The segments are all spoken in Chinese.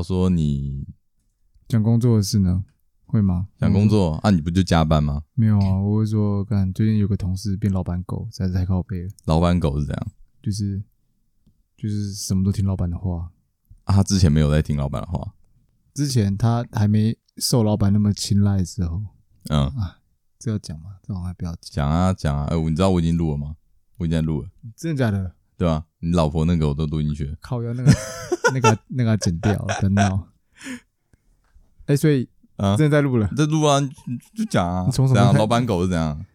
如说你讲工作的事呢？会吗？讲工作啊，你不就加班吗？没有啊，我会说，看最近有个同事变老板狗，实在是太靠背了。老板狗是怎样？就是就是什么都听老板的话啊。他之前没有在听老板的话，之前他还没受老板那么青睐的时候。嗯啊，这要讲吗？这好像不要讲。讲啊讲啊！哎、欸，你知道我已经录了吗？我已经在录了。真的假的？对吧？你老婆那个我都录进去了。靠，要那个 那个那个剪掉，等到。哎、欸，所以。啊，正在录了，在录啊，就讲啊，怎样？老板狗是怎样？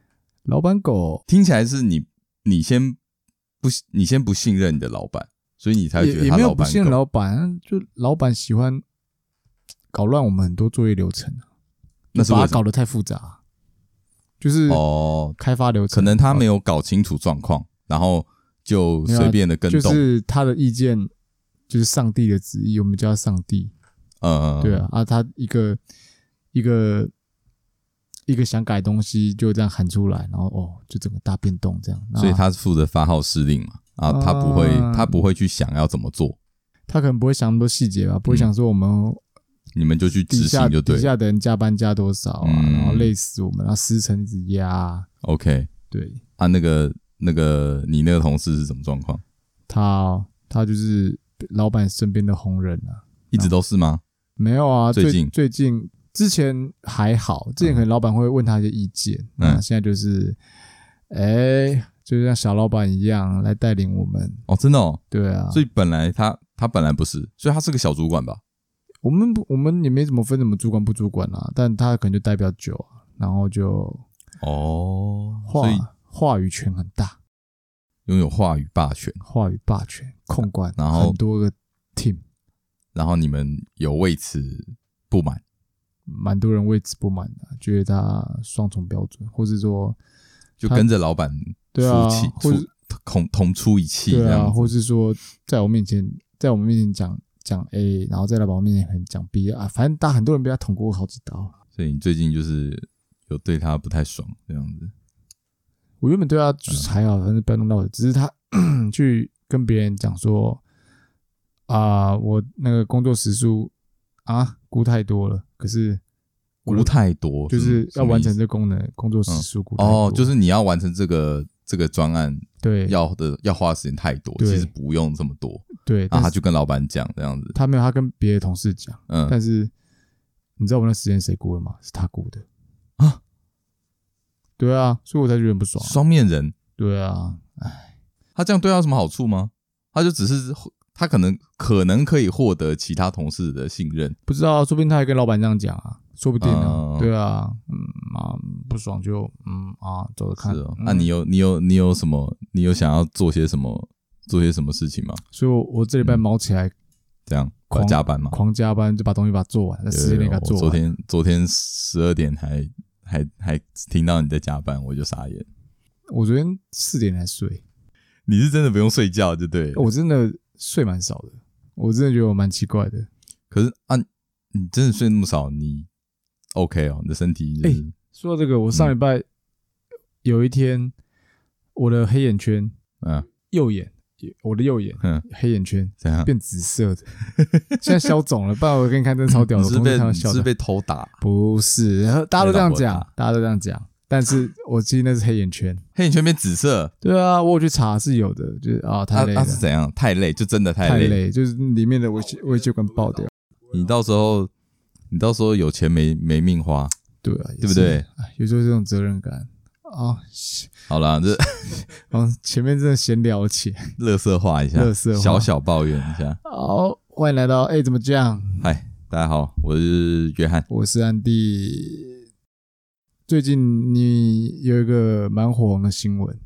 老板狗听起来是你，你先不，你先不信任你的老板，所以你才觉得他老板狗。也没有不信任老板，就老板喜欢搞乱我们很多作业流程，那是把它搞得太复杂，就是哦，开发流程，可能他没有搞清楚状况，然后就随便的跟动，就是他的意见就是上帝的旨意，我们叫上帝，嗯，对啊，啊，他一个。一个一个想改东西就这样喊出来，然后哦，就整个大变动这样。所以他是负责发号施令嘛，啊，他不会，他不会去想要怎么做，他可能不会想那么多细节吧，不会想说我们、嗯、你们就去执行就对，底下的人加班加多少啊，嗯、然后累死我们，然后时辰一直压。OK，对。啊，那个那个你那个同事是什么状况？他他就是老板身边的红人啊，一直都是吗？没有啊，最近最近。之前还好，之前可能老板会问他一些意见，嗯，现在就是，哎、欸，就像小老板一样来带领我们。哦，真的哦，对啊，所以本来他他本来不是，所以他是个小主管吧？我们不，我们也没怎么分什么主管不主管啊，但他可能就待比较久啊，然后就哦，话所以话语权很大，拥有话语霸权，话语霸权控管，然后很多个 team，然后你们有为此不满？蛮多人为此不满的，觉得他双重标准，或是说就跟着老板对啊，或者同同出一气，对啊，或是说在我面前，在我们面前讲讲 A，然后在老板面前讲 B 啊，反正大很多人被他捅过好几刀。所以你最近就是有对他不太爽这样子。我原本对他就是还好，反正不要弄到我，只是他 去跟别人讲说啊，我那个工作时数啊估太多了。可是估太多，就是要完成这功能工作时数估哦，就是你要完成这个这个专案，对，要的要花时间太多，其实不用这么多，对。然后他就跟老板讲这样子，他没有，他跟别的同事讲，嗯，但是你知道我那时间谁估的吗？是他估的。啊，对啊，所以我才觉得不爽，双面人，对啊，哎，他这样对他有什么好处吗？他就只是。他可能可能可以获得其他同事的信任，不知道，说不定他还跟老板这样讲啊，说不定呢、啊。对啊，嗯啊，不爽就嗯啊，走着看。是哦，那、嗯啊、你有你有你有什么？你有想要做些什么？做些什么事情吗？所以我我这礼拜忙起来，这样狂加班嘛，狂加班就把东西把它做完，在时间内给它做完。昨天昨天十二点还还还听到你在加班，我就傻眼。我昨天四点才睡，你是真的不用睡觉就对。我真的。睡蛮少的，我真的觉得我蛮奇怪的。可是啊，你真的睡那么少，你 OK 哦？你的身体哎、欸，说到这个，我上礼拜有一天，嗯、我的黑眼圈，嗯，右眼，我的右眼，嗯，黑眼圈怎样变紫色的？现在消肿了，不然我给你看，真的超屌的。是被是被偷打？不是，大家都这样讲，大家都这样讲。但是我记得那是黑眼圈，黑眼圈变紫色。对啊，我有去查是有的，就是啊，太累了。那是怎样？太累，就真的太累，太累，就是里面的微血微血管爆掉。你到时候，你到时候有钱没没命花，对啊，对不对？有时候这种责任感啊。好了，这 哦，前面真的闲聊起，乐色化一下，垃圾话，小小抱怨一下。好，欢迎来到哎，怎么这样？嗨，大家好，我是约翰，我是安迪。最近你有一个蛮火红的新闻，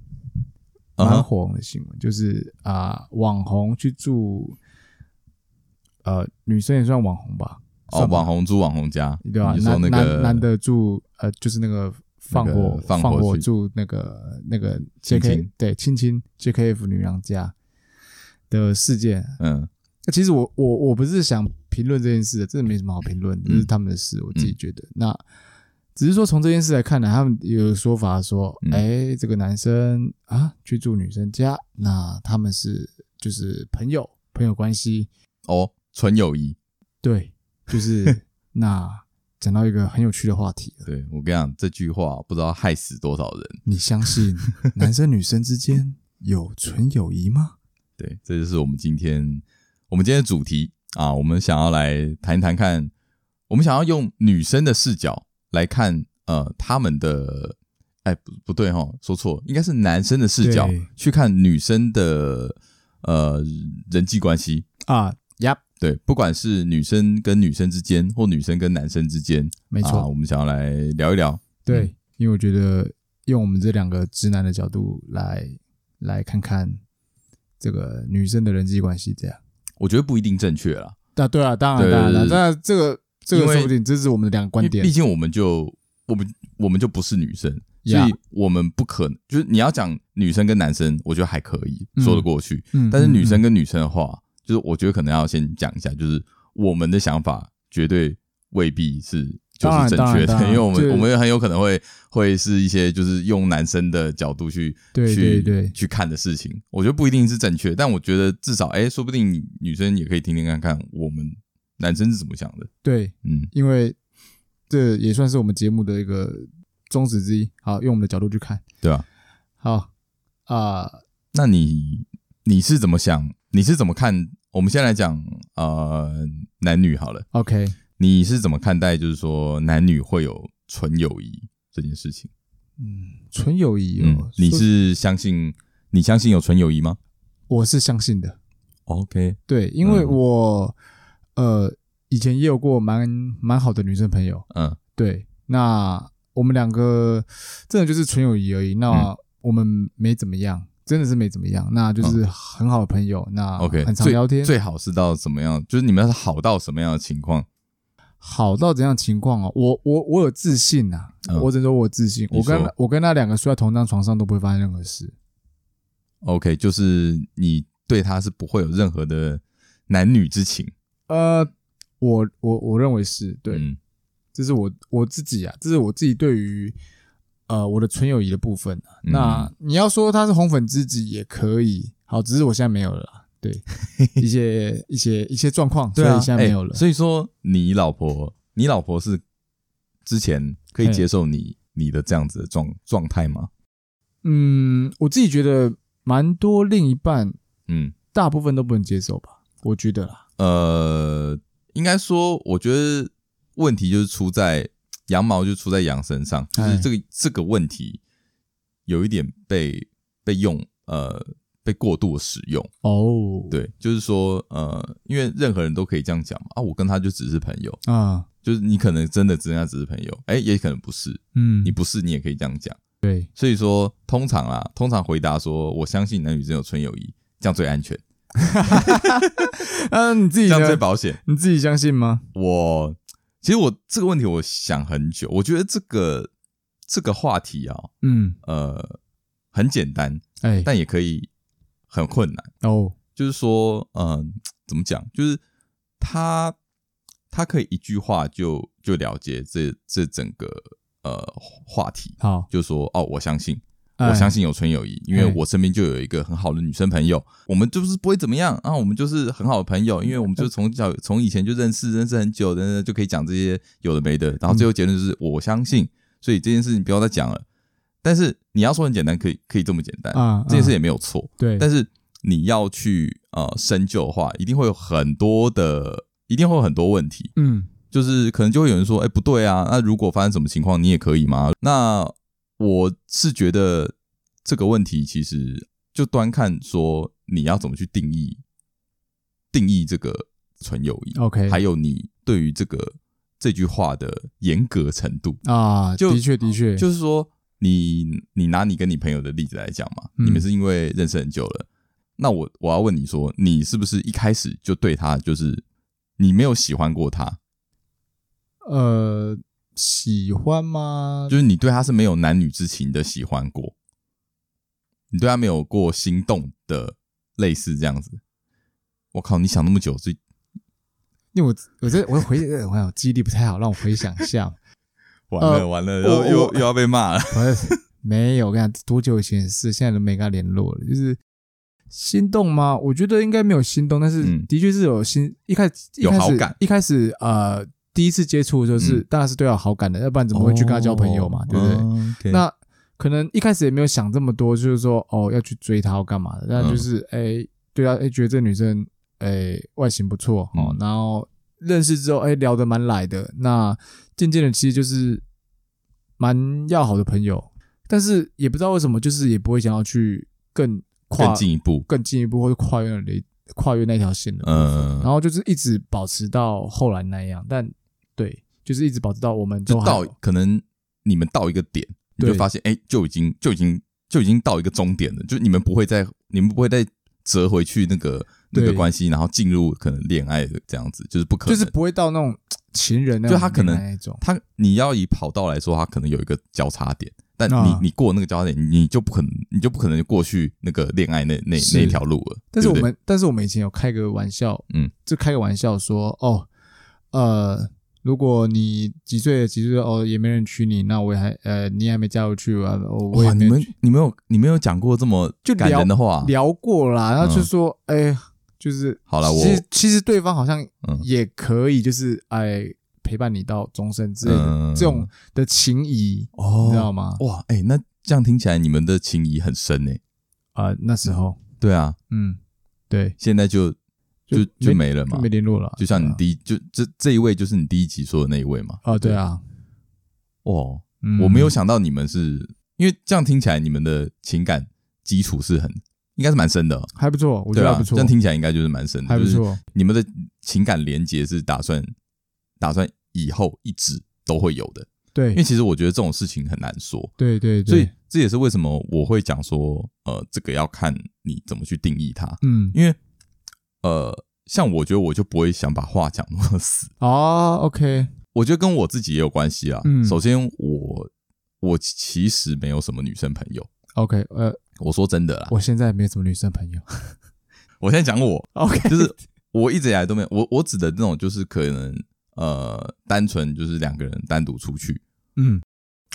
蛮火红的新闻，uh huh. 就是啊、呃，网红去住，呃，女生也算网红吧？哦，网红住网红家，对吧？男男男的住，呃，就是那个放火放火住那个那个 J K 对亲亲 J K F 女郎家的事件。嗯，那其实我我我不是想评论这件事的，真的没什么好评论，这是他们的事，我自己觉得、嗯、那。只是说从这件事来看呢，他们有说法说，哎、欸，这个男生啊去住女生家，那他们是就是朋友，朋友关系。哦，纯友谊，对，就是 那讲到一个很有趣的话题。对，我跟你讲，这句话不知道害死多少人。你相信男生女生之间 有纯友谊吗？对，这就是我们今天我们今天的主题啊。我们想要来谈一谈看，我们想要用女生的视角来看，呃，他们的。哎，不不对哈，说错，应该是男生的视角去看女生的呃人际关系啊，呀，对，不管是女生跟女生之间，或女生跟男生之间，没错，我们想要来聊一聊，对，嗯、因为我觉得用我们这两个直男的角度来来看看这个女生的人际关系，这样，我觉得不一定正确啦。啊，对啊，当然当然了，那这个这个说不定这是我们的两个观点，毕竟我们就我们我们就不是女生。所以我们不可能，就是你要讲女生跟男生，我觉得还可以说得过去。嗯，但是女生跟女生的话，就是我觉得可能要先讲一下，就是我们的想法绝对未必是就是正确的，因为我们我们很有可能会会是一些就是用男生的角度去去去看的事情，我觉得不一定是正确，但我觉得至少哎，说不定女生也可以听听看看我们男生是怎么想的。对，嗯，因为这也算是我们节目的一个。宗旨之一，好，用我们的角度去看，对啊，好啊、呃，那你你是怎么想？你是怎么看？我们先来讲呃男女好了，OK，你是怎么看待？就是说男女会有纯友谊这件事情？嗯，纯友谊哦、嗯，你是相信？你相信有纯友谊吗？我是相信的，OK，对，因为我、嗯、呃以前也有过蛮蛮好的女生朋友，嗯，对，那。我们两个真的就是纯友谊而已。那我们没怎么样，真的是没怎么样。那就是很好的朋友。那 OK，很常聊天。最好是到什么样？就是你们要是好到什么样的情况？好到怎样情况哦？我我我有自信呐，我只能说我自信。我跟我跟他两个睡在同张床上都不会发生任何事。OK，就是你对他是不会有任何的男女之情。呃，我我我认为是对。嗯这是我我自己啊，这是我自己对于呃我的纯友谊的部分啊。嗯、那你要说他是红粉知己也可以，好，只是我现在没有了啦。对，一些一些一些状况，对啊，现在没有了。欸、所以说，你老婆，你老婆是之前可以接受你你的这样子的状状态吗？嗯，我自己觉得蛮多另一半，嗯，大部分都不能接受吧。我觉得啦，呃，应该说，我觉得。问题就是出在羊毛，就出在羊身上，就是这个这个问题有一点被被用呃被过度使用。哦，对，就是说呃，因为任何人都可以这样讲嘛啊，我跟他就只是朋友。啊，就是你可能真的只跟他只是朋友，哎，也可能不是，嗯，你不是你也可以这样讲，对，所以说通常啊，通常回答说我相信男女之间有纯友谊，这样最安全，嗯，你自己这样最保险，你自己相信吗？我。其实我这个问题我想很久，我觉得这个这个话题啊，嗯呃很简单，哎，但也可以很困难哦。就是说，嗯、呃，怎么讲？就是他他可以一句话就就了解这这整个呃话题，好，就说哦，我相信。我相信有纯友谊，因为我身边就有一个很好的女生朋友，我们就是不会怎么样啊，我们就是很好的朋友，因为我们就从小从以前就认识，认识很久的，就可以讲这些有的没的，然后最后结论就是我相信，所以这件事情不要再讲了。但是你要说很简单，可以可以这么简单啊，这件事也没有错，对。但是你要去呃深究的话，一定会有很多的，一定会有很多问题，嗯，就是可能就会有人说，哎，不对啊，那如果发生什么情况，你也可以吗？那我是觉得这个问题其实就端看说你要怎么去定义定义这个纯友谊，OK，还有你对于这个这句话的严格程度啊，就的确的确，就是说你你拿你跟你朋友的例子来讲嘛，嗯、你们是因为认识很久了，那我我要问你说，你是不是一开始就对他就是你没有喜欢过他？呃。喜欢吗？就是你对他是没有男女之情的喜欢过，你对他没有过心动的类似这样子。我靠，你想那么久，所以因为我我这我回我想记忆力不太好，让我回想一下。完 了完了，又又又要被骂了。没有，我跟你讲多久以前的事，现在都没跟他联络了。就是心动吗？我觉得应该没有心动，但是的确是有心。嗯、一开始有好感，一开始呃，第一次接触就是当然是对他有好感的，要不然怎么会去跟他交朋友嘛？哦、对不对？哦 okay、那可能一开始也没有想这么多，就是说哦要去追她或干嘛的，那就是哎、嗯欸，对啊，哎、欸、觉得这女生哎、欸、外形不错哦，嗯、然后认识之后哎、欸、聊得蛮来的，那渐渐的其实就是蛮要好的朋友，但是也不知道为什么，就是也不会想要去更。跨更进一步，更进一步，或者跨越那跨越那条线的，嗯，然后就是一直保持到后来那样，但对，就是一直保持到我们就到可能你们到一个点，你就发现哎，就已经就已经就已经到一个终点了，就你们不会再你们不会再折回去那个那个关系，然后进入可能恋爱的这样子，就是不可能，就是不会到那种情人那种，就他可能他你要以跑道来说，他可能有一个交叉点。但你你过那个交叉点，你就不可能，你就不可能过去那个恋爱那那那条路了。但是我们，但是我们以前有开个玩笑，嗯，就开个玩笑说，哦，呃，如果你几岁几岁哦，也没人娶你，那我也还呃，你还没嫁过去啊？我也没哇，你们你没有你没有讲过这么就感人的话，聊过啦，然后就说，哎，就是好了，我其实其实对方好像也可以，就是哎。陪伴你到终身之类的、嗯、这种的情谊，哦、你知道吗？哇，哎、欸，那这样听起来你们的情谊很深呢。啊、呃，那时候，对啊，嗯，对，现在就就就，没了嘛，没联络了。就像你第一，啊、就这这一位就是你第一集说的那一位嘛。啊，对啊。哦，嗯、我没有想到你们是因为这样听起来你们的情感基础是很应该是蛮深的，还不错，我觉得还不错。这样听起来应该就是蛮深的，还不错。你们的情感连接是打算打算。以后一直都会有的，对，因为其实我觉得这种事情很难说，对对对，所以这也是为什么我会讲说，呃，这个要看你怎么去定义它，嗯，因为呃，像我觉得我就不会想把话讲那么死。哦，OK，我觉得跟我自己也有关系啊，嗯，首先我我其实没有什么女生朋友，OK，呃，我说真的啦，我现在没什么女生朋友，我现在讲我，OK，就是我一直以来都没有，我我指的那种就是可能。呃，单纯就是两个人单独出去，嗯，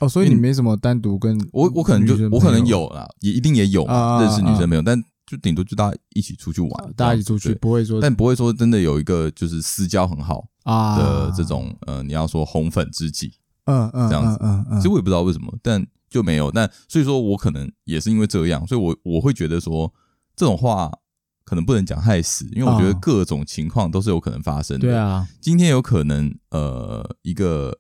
哦，所以你没什么单独跟我，我可能就我可能有啦，也一定也有认识女生朋友，但就顶多就大家一起出去玩，大家一起出去，不会说，但不会说真的有一个就是私交很好啊的这种，呃，你要说红粉知己，嗯嗯，这样子，嗯嗯，其实我也不知道为什么，但就没有，但所以说我可能也是因为这样，所以我我会觉得说这种话。可能不能讲太死，因为我觉得各种情况都是有可能发生的。对啊，今天有可能呃一个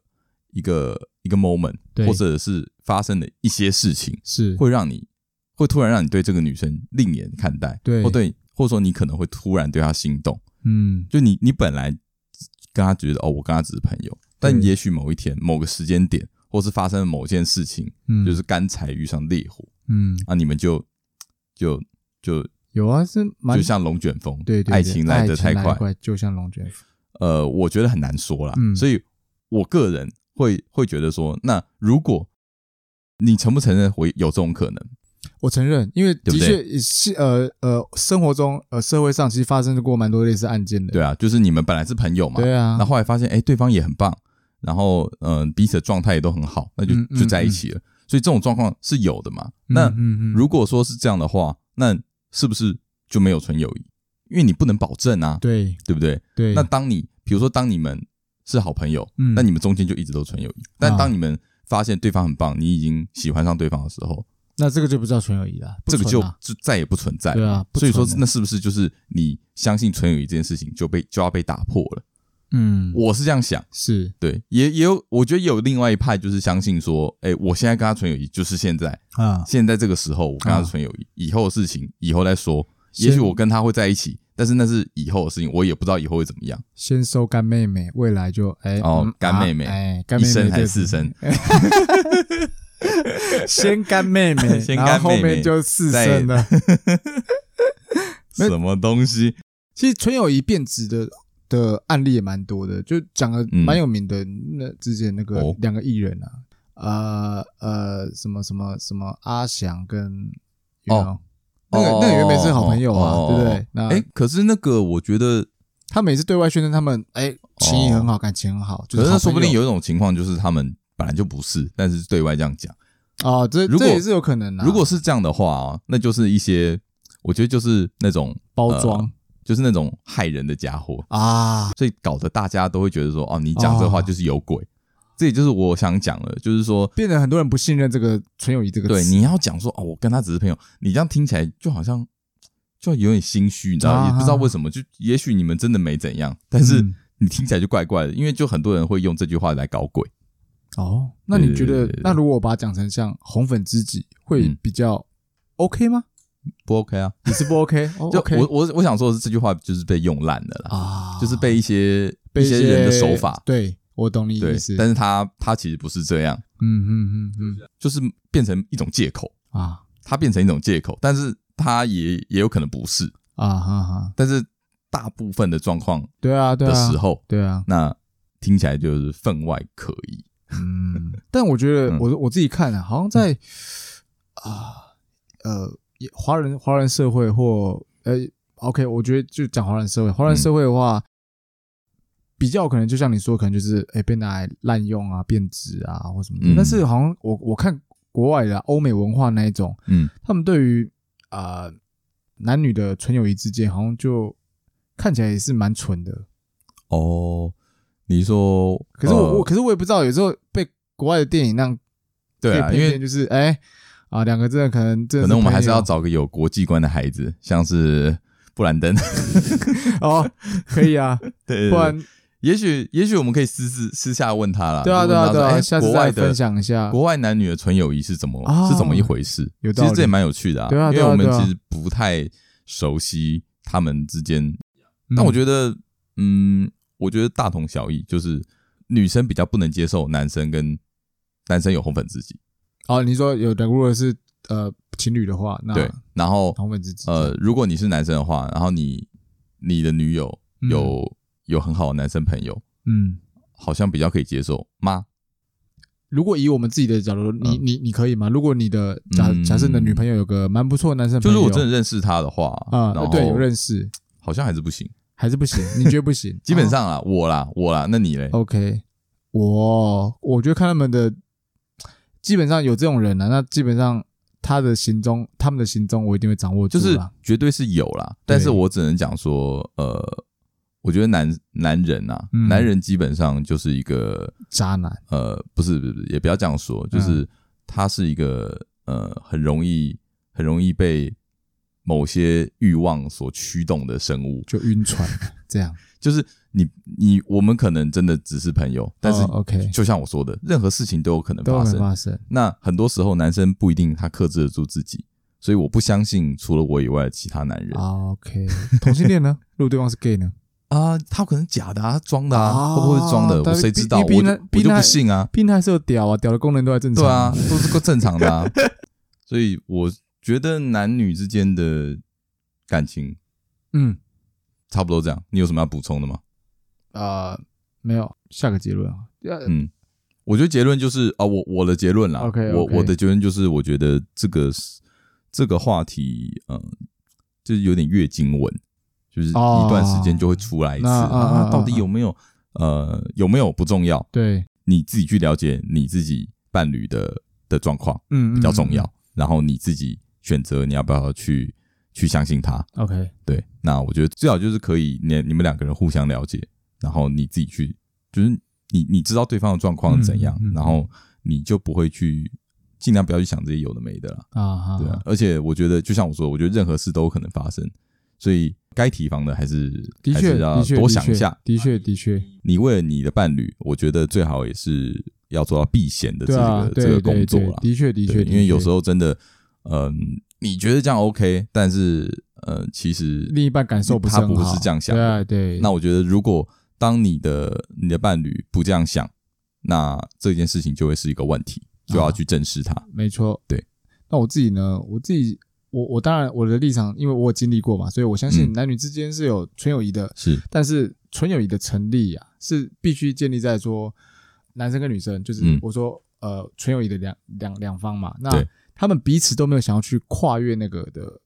一个一个 moment，或者是发生的一些事情，是会让你会突然让你对这个女生另眼看待，对，或对，或者说你可能会突然对她心动。嗯，就你你本来跟她觉得哦，我跟她只是朋友，但也许某一天某个时间点，或是发生了某件事情，嗯，就是干柴遇上烈火，嗯，啊，你们就就就。有啊，是蛮就像龙卷风，对，对，对，爱情来得太快，快，就像龙卷风。呃，我觉得很难说啦，嗯，所以我个人会会觉得说，那如果你承不承认会有这种可能？我承认，因为的确是呃呃，生活中呃社会上其实发生过蛮多类似案件的。对啊，就是你们本来是朋友嘛，对啊，那后后来发现哎，对方也很棒，然后嗯、呃，彼此的状态也都很好，那就就在一起了。所以这种状况是有的嘛？那如果说是这样的话，那是不是就没有纯友谊？因为你不能保证啊，对对不对？对。那当你比如说当你们是好朋友，嗯，那你们中间就一直都纯友谊。但当你们发现对方很棒，你已经喜欢上对方的时候，那这个就不叫纯友谊了，这个就就再也不存在了。对啊，所以说那是不是就是你相信纯友谊这件事情就被就要被打破了？嗯，我是这样想，是对，也也有，我觉得也有另外一派，就是相信说，哎，我现在跟他纯友谊，就是现在啊，现在这个时候我跟他是纯友谊，以后的事情以后再说。也许我跟他会在一起，但是那是以后的事情，我也不知道以后会怎么样。先收干妹妹，未来就哎哦，干妹妹，哎，一生还是四生？先干妹妹，然后后面就四声了。什么东西？其实纯友谊变质的。的案例也蛮多的，就讲的蛮有名的。那之前那个两个艺人啊，呃呃，什么什么什么阿翔跟哦，那个那个原本是好朋友啊，对不对？那哎，可是那个我觉得他每次对外宣称他们哎情谊很好，感情很好，可是说不定有一种情况就是他们本来就不是，但是对外这样讲啊，这这也是有可能的。如果是这样的话啊，那就是一些我觉得就是那种包装、呃，就是那种害人的家伙啊，所以搞得大家都会觉得说，哦，你讲这话就是有鬼。哦、这也就是我想讲的，就是说，变得很多人不信任这个纯友谊这个词。对，你要讲说，哦，我跟他只是朋友，你这样听起来就好像就有点心虚，你知道、啊？也不知道为什么，就也许你们真的没怎样，但是你听起来就怪怪的，因为就很多人会用这句话来搞鬼。哦，那你觉得，那如果我把它讲成像红粉知己，会比较 OK 吗？嗯、不 OK 啊，你是不 OK？就我我我想说的是，这句话就是被用烂了啦，啊，就是被一些被一些，一些人的手法，对，我懂你意思，但是他他其实不是这样，嗯嗯嗯嗯，就是变成一种借口。啊，他变成一种借口，但是他也也有可能不是。啊哈哈，但是大部分的状况，对啊对啊。的时候，对啊，那听起来就是分外可疑。嗯，但我觉得我我自己看啊，好像在啊呃华人华人社会或呃 OK，我觉得就讲华人社会，华人社会的话，比较可能就像你说，可能就是哎被拿来滥用啊、变质啊或什么的。但是好像我我看国外的欧美文化那一种，嗯，他们对于啊男女的纯友谊之间，好像就看起来也是蛮纯的。哦。你说，可是我我、呃、可是我也不知道，有时候被国外的电影那样，对啊，因为就是哎、欸、啊，两个真的可能可能我们还是要找个有国际观的孩子，像是布兰登。哦，可以啊，对，不然也许也许我们可以私私私下问他啦，对啊对啊对啊，哎、下次再分享一下。国外男女的纯友谊是怎么、哦、是怎么一回事，有其实这也蛮有趣的啊，对啊，因为我们其实不太熟悉他们之间，那、嗯、我觉得嗯，我觉得大同小异，就是。女生比较不能接受男生跟男生有红粉知己。哦，你说有的，如果是呃情侣的话，那对，然后红粉知己。呃，如果你是男生的话，然后你你的女友有、嗯、有很好的男生朋友，嗯，好像比较可以接受吗？如果以我们自己的角度，你你你可以吗？如果你的假假设你的女朋友有个蛮不错的男生朋友，就是我真的认识他的话啊、嗯，对，有认识，好像还是不行。还是不行？你觉得不行？基本上啊，我啦，我啦，那你嘞？OK，我我觉得看他们的，基本上有这种人啊，那基本上他的行踪，他们的行踪，我一定会掌握住，就是绝对是有啦。但是我只能讲说，呃，我觉得男男人啊、嗯，男人基本上就是一个渣男。呃，不是，不是，也不要这样说，就是他是一个呃，很容易，很容易被。某些欲望所驱动的生物，就晕船这样，就是你你我们可能真的只是朋友，但是 OK，就像我说的，任何事情都有可能发生。发生。那很多时候男生不一定他克制得住自己，所以我不相信除了我以外的其他男人。OK，同性恋呢？如果对方是 gay 呢？啊，他可能假的啊，装的啊，会不会是装的？我谁知道？我就我就不信啊！病态是有屌啊，屌的功能都还正常，对啊，都是够正常的啊，所以我。觉得男女之间的感情，嗯，差不多这样。你有什么要补充的吗？啊、呃，没有。下个结论啊，嗯，我觉得结论就是啊、哦，我我的结论啦。OK，, okay 我我的结论就是，我觉得这个这个话题，嗯，就是有点月经文，就是一段时间就会出来一次、哦、啊。到底有没有？呃，有没有不重要？对，你自己去了解你自己伴侣的的状况，嗯，比较重要。嗯嗯嗯、然后你自己。选择你要不要去去相信他？OK，对，那我觉得最好就是可以你你们两个人互相了解，然后你自己去，就是你你知道对方的状况怎样，嗯嗯嗯，然后你就不会去尽量不要去想这些有的没的了啊。对啊，而且我觉得就像我说的，我觉得任何事都有可能发生，所以该提防的还是的确还是要多想一下。的确的确，你为了你的伴侣，我觉得最好也是要做到避嫌的这个这个工作了。的确的确，因为有时候真的。嗯，你觉得这样 OK，但是呃，其实另一半感受不是他不是这样想的。对对。那我觉得，如果当你的你的伴侣不这样想，那这件事情就会是一个问题，就要去正视它。啊，没错，对。那我自己呢？我自己，我我当然我的立场，因为我有经历过嘛，所以我相信男女之间是有纯友谊的。是，但是纯友谊的成立啊，是必须建立在说男生跟女生，就是我说呃纯友谊的两两两方嘛。那他们彼此都没有想要去跨越那个的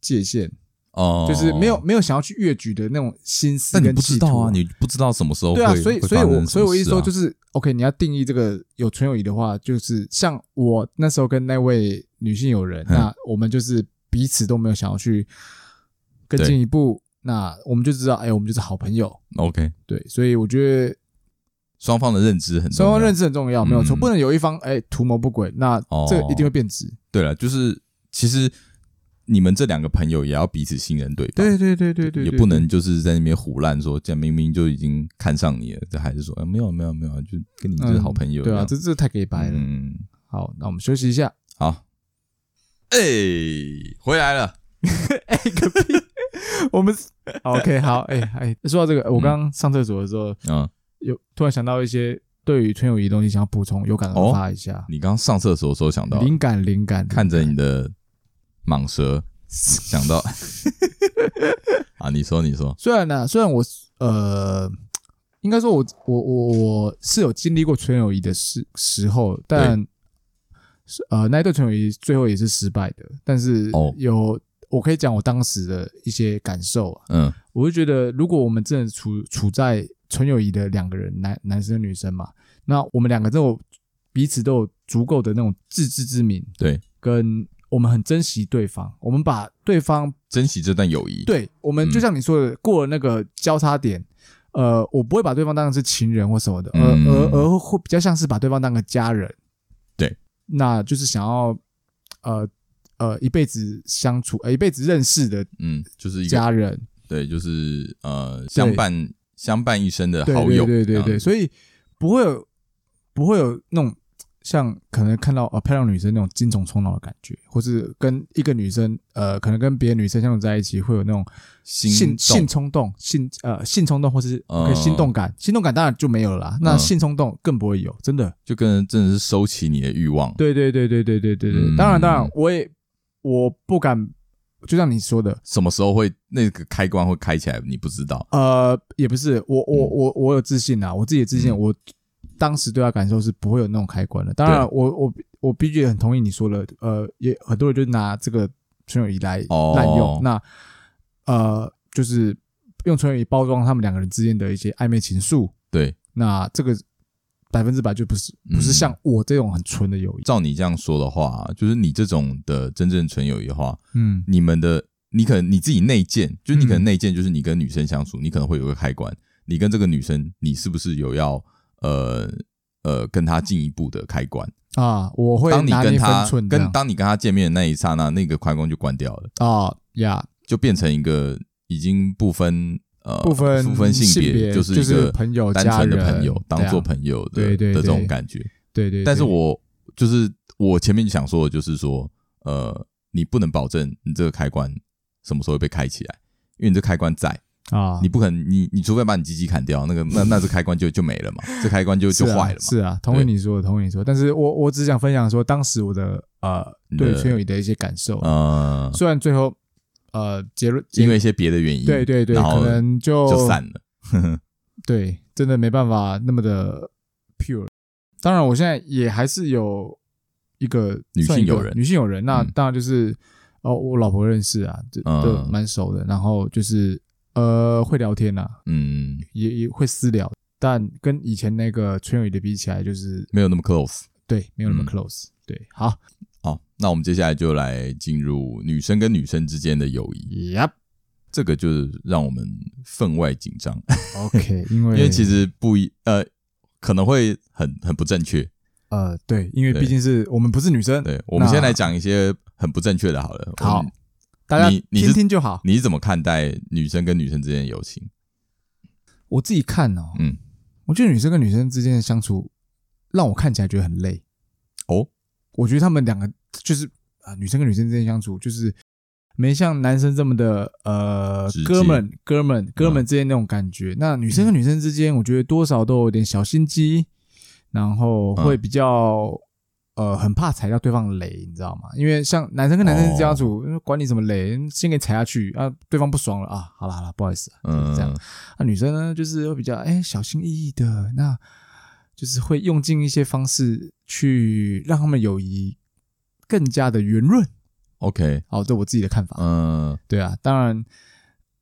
界限哦，就是没有没有想要去越矩的那种心思。但你不知道啊，你不知道什么时候对啊，所以所以我所以我一说就是、啊、OK，你要定义这个有纯友谊的话，就是像我那时候跟那位女性友人，那我们就是彼此都没有想要去更进一步，那我们就知道，哎，我们就是好朋友。OK，对，所以我觉得双方的认知很重要，双方认知很重要，没有错，不能有一方哎图谋不轨，那这个一定会变质。对了，就是其实。你们这两个朋友也要彼此信任对方，对对对对对，也不能就是在那边胡乱说，这样明明就已经看上你了，这还是说，哎，没有没有没有，就跟你就是好朋友。对啊，这这太给白了。嗯，好，那我们休息一下。好，哎，回来了。哎，个屁！我们 OK，好，哎哎，说到这个，我刚刚上厕所的时候，嗯，有突然想到一些对于纯友谊的东西，想要补充，有感而发一下。你刚刚上厕所的时候想到灵感，灵感，看着你的。蟒蛇 想到 啊，你说你说，虽然呢，虽然我呃，应该说我我我我是有经历过纯友谊的时时候，但呃，那一对纯友谊最后也是失败的。但是有我可以讲我当时的一些感受啊，嗯，我就觉得如果我们真的处处在纯友谊的两个人，男男生女生嘛，那我们两个都有彼此都有足够的那种自知之明，对，跟。我们很珍惜对方，我们把对方珍惜这段友谊。对，我们就像你说的，过了那个交叉点，呃，我不会把对方当成是情人或什么的，而而而会比较像是把对方当个家人。对，那就是想要呃呃一辈子相处，呃一辈子认识的，嗯，就是一个家人。对，就是呃相伴相伴一生的好友。对对对对，所以不会有不会有那种。像可能看到呃漂亮女生那种精虫冲脑的感觉，或是跟一个女生呃可能跟别的女生相处在一起会有那种性性冲动性呃性冲动或是可心动感，心动感当然就没有了啦。那性冲动更不会有，真的就跟真的是收起你的欲望。对对对对对对对对，当然当然我也我不敢，就像你说的，什么时候会那个开关会开起来，你不知道。呃，也不是，我我我我有自信啊，我自己的自信我。当时对他感受是不会有那种开关的。当然我，我我我必须也很同意你说的，呃，也很多人就拿这个纯友谊来滥用。哦、那呃，就是用纯友谊包装他们两个人之间的一些暧昧情愫。对，那这个百分之百就不是不是像我这种很纯的友谊。照你这样说的话，就是你这种的真正纯友谊的话，嗯，你们的你可能你自己内建，就是你可能内建，就是你跟女生相处，你可能会有个开关。你跟这个女生，你是不是有要？呃呃，跟她进一步的开关啊，我会当你跟她跟当你跟她见面的那一刹那，那个开关就关掉了啊呀，就变成一个已经不分呃不分不分性别，就是一个朋友单纯的朋友，当做朋友的的这种感觉。对对，但是我就是我前面想说的就是说，呃，你不能保证你这个开关什么时候会被开起来，因为你这开关在。啊，你不可能，你你除非把你鸡鸡砍掉，那个那那只开关就就没了嘛，这开关就 就坏了嘛。是啊，同意你说的，同意你说。但是我我只想分享说，当时我的呃对圈友谊的一些感受。嗯，虽然最后呃结论因为一些别的原因，对对对，可能就就散了。对，真的没办法那么的 pure。当然，我现在也还是有一个女性友人，女性友人，那当然就是哦，我老婆认识啊，就就蛮熟的。然后就是。呃，会聊天呐、啊，嗯，也也会私聊，但跟以前那个纯友谊的比起来，就是没有那么 close，对，没有那么 close，、嗯、对，好，好，那我们接下来就来进入女生跟女生之间的友谊，Yep，这个就是让我们分外紧张，OK，因为因为其实不一，呃，可能会很很不正确，呃，对，因为毕竟是我们不是女生，对，我们先来讲一些很不正确的，好了，好。大家听听就好。你是怎么看待女生跟女生之间的友情？我自己看哦，嗯，我觉得女生跟女生之间的相处，让我看起来觉得很累。哦，我觉得他们两个就是啊，女生跟女生之间相处，就是没像男生这么的呃，哥们、哥们、哥们之间那种感觉。那女生跟女生之间，我觉得多少都有点小心机，然后会比较。呃，很怕踩到对方的雷，你知道吗？因为像男生跟男生相处，哦、管你什么雷，先给你踩下去啊，对方不爽了啊，好了好了，不好意思，嗯，这样。那、啊、女生呢，就是会比较哎、欸、小心翼翼的，那就是会用尽一些方式去让他们友谊更加的圆润。OK，好，这我自己的看法。嗯，对啊，当然，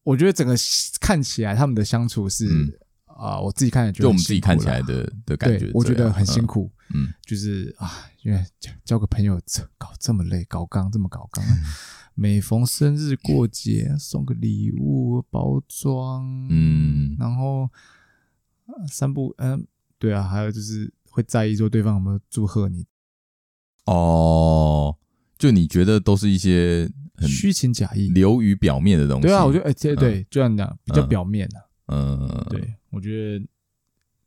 我觉得整个看起来他们的相处是。嗯啊，我自己看也觉得，就我们自己看起来的的感觉，我觉得很辛苦。嗯，就是啊，因为交交个朋友这搞这么累，搞刚这么搞刚，每逢生日过节送个礼物包装，嗯，然后三不嗯，对啊，还有就是会在意说对方有没有祝贺你。哦，就你觉得都是一些很虚情假意、流于表面的东西。对啊，我觉得哎，对对，就像你讲，比较表面的。嗯，对，我觉得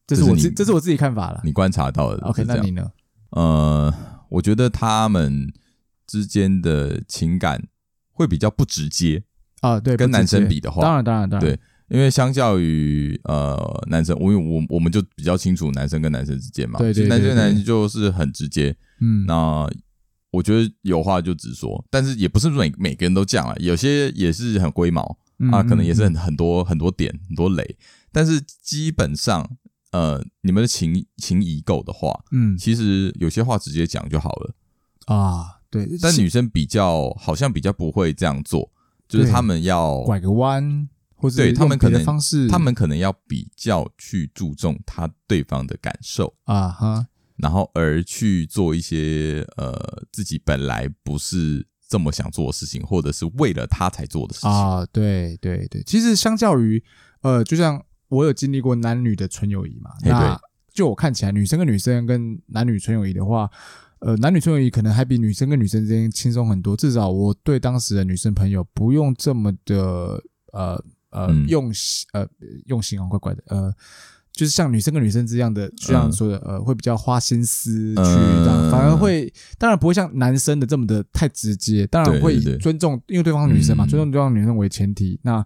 这是我自这是我自己看法了。你观察到的。OK，那你呢？呃，我觉得他们之间的情感会比较不直接啊。对，跟男生比的话，当然当然当然，对，因为相较于呃男生，我我我们就比较清楚男生跟男生之间嘛。对对，男生男生就是很直接。嗯，那我觉得有话就直说，但是也不是每每个人都这样啊，有些也是很龟毛。啊，可能也是很很多很多点很多雷，但是基本上，呃，你们的情情谊够的话，嗯，其实有些话直接讲就好了啊。对，但女生比较好像比较不会这样做，就是他们要拐个弯，或者对他们可能方式，他们可能要比较去注重他对方的感受啊哈，然后而去做一些呃自己本来不是。这么想做的事情，或者是为了他才做的事情啊，对对对。其实相较于，呃，就像我有经历过男女的纯友谊嘛，那就我看起来，女生跟女生跟男女纯友谊的话，呃，男女纯友谊可能还比女生跟女生之间轻松很多。至少我对当时的女生朋友不用这么的呃呃用心呃用心哦，怪怪的呃。就是像女生跟女生这样的，这样说的，呃，会比较花心思去这样，反而会，当然不会像男生的这么的太直接，当然会以尊重，因为对方是女生嘛，尊重对方女生为前提，那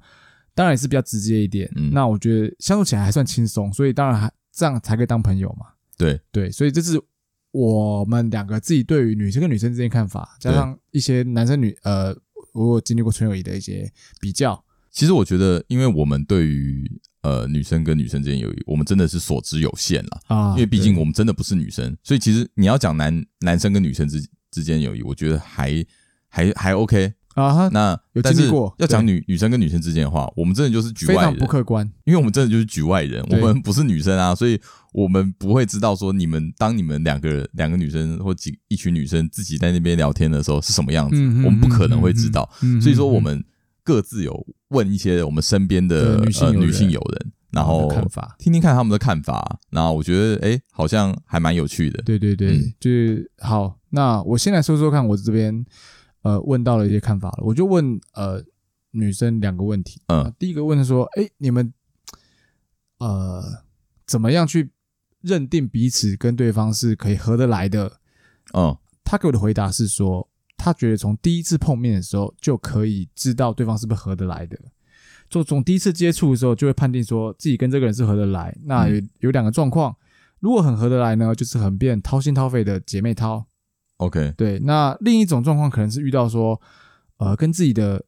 当然也是比较直接一点。嗯那我觉得相处起来还算轻松，所以当然还这样才可以当朋友嘛。对对，所以这是我们两个自己对于女生跟女生之间看法，加上一些男生女，呃，我有经历过纯友谊的一些比较。其实我觉得，因为我们对于呃女生跟女生之间友谊，我们真的是所知有限了啊。因为毕竟我们真的不是女生，所以其实你要讲男男生跟女生之之间友谊，我觉得还还还 OK 啊。那有经历过，要讲女女生跟女生之间的话，我们真的就是局外人，不客观。因为我们真的就是局外人，我们不是女生啊，所以我们不会知道说你们当你们两个两个女生或几一群女生自己在那边聊天的时候是什么样子，我们不可能会知道。所以说我们。各自有问一些我们身边的女性女性友人，然后看法听听看他们的看法，然后我觉得哎，好像还蛮有趣的。对对对，就是好。那我先来说说看，我这边呃问到了一些看法了，我就问呃女生两个问题。嗯，第一个问说，哎，你们呃怎么样去认定彼此跟对方是可以合得来的？嗯，他给我的回答是说。他觉得从第一次碰面的时候就可以知道对方是不是合得来的，就从第一次接触的时候就会判定说自己跟这个人是合得来。那有有两个状况，如果很合得来呢，就是很变掏心掏肺的姐妹掏。OK，对。那另一种状况可能是遇到说，呃，跟自己的